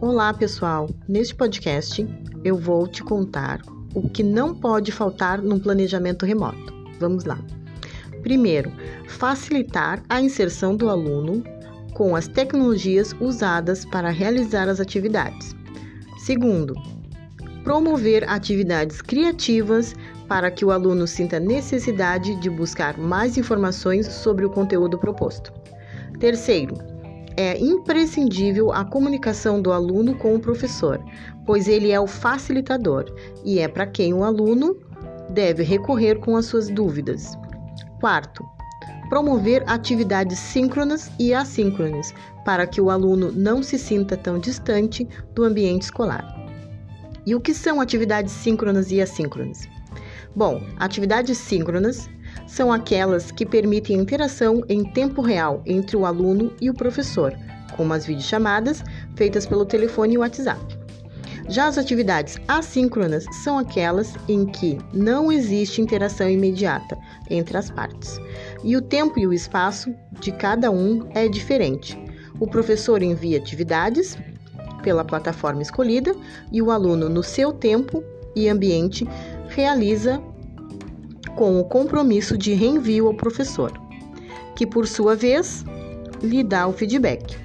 Olá, pessoal! Neste podcast eu vou te contar o que não pode faltar num planejamento remoto. Vamos lá. Primeiro, facilitar a inserção do aluno com as tecnologias usadas para realizar as atividades. Segundo, promover atividades criativas para que o aluno sinta necessidade de buscar mais informações sobre o conteúdo proposto. Terceiro, é imprescindível a comunicação do aluno com o professor, pois ele é o facilitador e é para quem o aluno deve recorrer com as suas dúvidas. Quarto, promover atividades síncronas e assíncronas, para que o aluno não se sinta tão distante do ambiente escolar. E o que são atividades síncronas e assíncronas? Bom, atividades síncronas são aquelas que permitem interação em tempo real entre o aluno e o professor, como as videochamadas feitas pelo telefone e WhatsApp. Já as atividades assíncronas são aquelas em que não existe interação imediata entre as partes, e o tempo e o espaço de cada um é diferente. O professor envia atividades pela plataforma escolhida e o aluno, no seu tempo e ambiente, realiza com o compromisso de reenvio ao professor, que por sua vez lhe dá o feedback.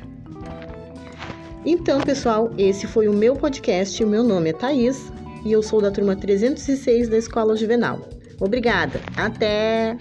Então, pessoal, esse foi o meu podcast. Meu nome é Thaís e eu sou da turma 306 da Escola Juvenal. Obrigada. Até!